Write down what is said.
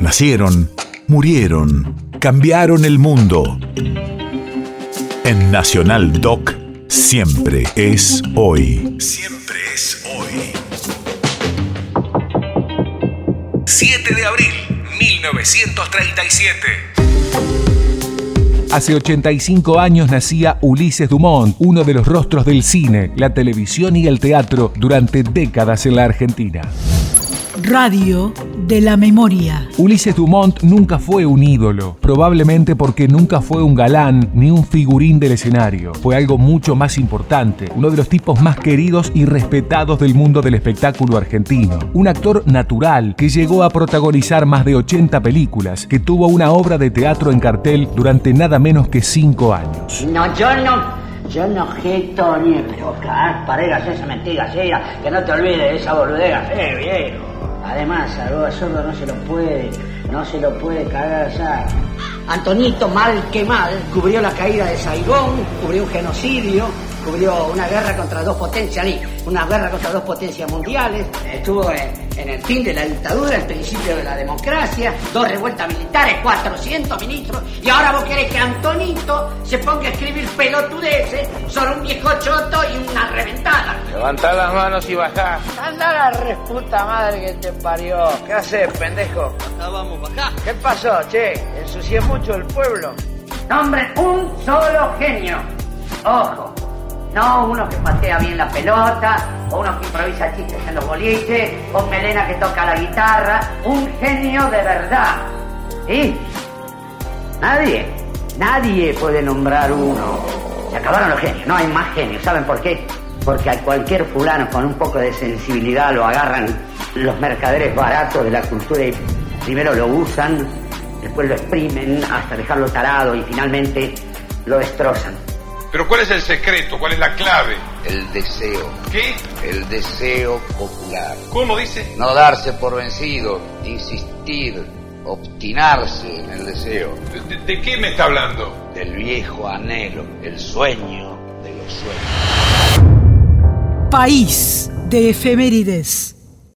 Nacieron, murieron, cambiaron el mundo. En Nacional Doc, siempre es hoy. Siempre es hoy. 7 de abril, 1937. Hace 85 años nacía Ulises Dumont, uno de los rostros del cine, la televisión y el teatro durante décadas en la Argentina. Radio de la memoria. Ulises Dumont nunca fue un ídolo, probablemente porque nunca fue un galán ni un figurín del escenario. Fue algo mucho más importante, uno de los tipos más queridos y respetados del mundo del espectáculo argentino. Un actor natural que llegó a protagonizar más de 80 películas, que tuvo una obra de teatro en cartel durante nada menos que 5 años. No, yo no, yo no geto ni, pero claro, paregas esa mentira, sí, que no te olvides de esa boludera, sí, viejo. Además, a Sordo no se lo puede, no se lo puede cagar ya. Antonito, mal que mal, cubrió la caída de Saigón, cubrió un genocidio, cubrió una guerra contra dos potencias, una guerra contra dos potencias mundiales, estuvo en, el fin de la dictadura, el principio de la democracia, dos revueltas militares, 400 ministros, y ahora vos querés que Antonito se ponga a escribir pelotudeces sobre un viejo choto y una reventada. Levantá las manos y bajá. Anda la reputa madre que te parió. ¿Qué haces, pendejo? Acá vamos, bajá. ¿Qué pasó, che? ¿Ensucié mucho el pueblo? Nombre, un solo genio. Ojo, no uno que patea bien la pelota, o uno que improvisa chistes en los boliches, o Melena que toca la guitarra. Un genio de verdad. ¿Sí? Nadie, nadie puede nombrar uno. Se acabaron los genios, no hay más genios. ¿Saben por qué? Porque a cualquier fulano con un poco de sensibilidad lo agarran los mercaderes baratos de la cultura y primero lo usan, después lo exprimen hasta dejarlo tarado y finalmente lo destrozan. Pero ¿cuál es el secreto? ¿Cuál es la clave? El deseo. ¿Qué? El deseo popular. ¿Cómo dice? No darse por vencido, insistir, obstinarse en el deseo. ¿De, de qué me está hablando? Del viejo anhelo, el sueño de los sueños. País de efemérides.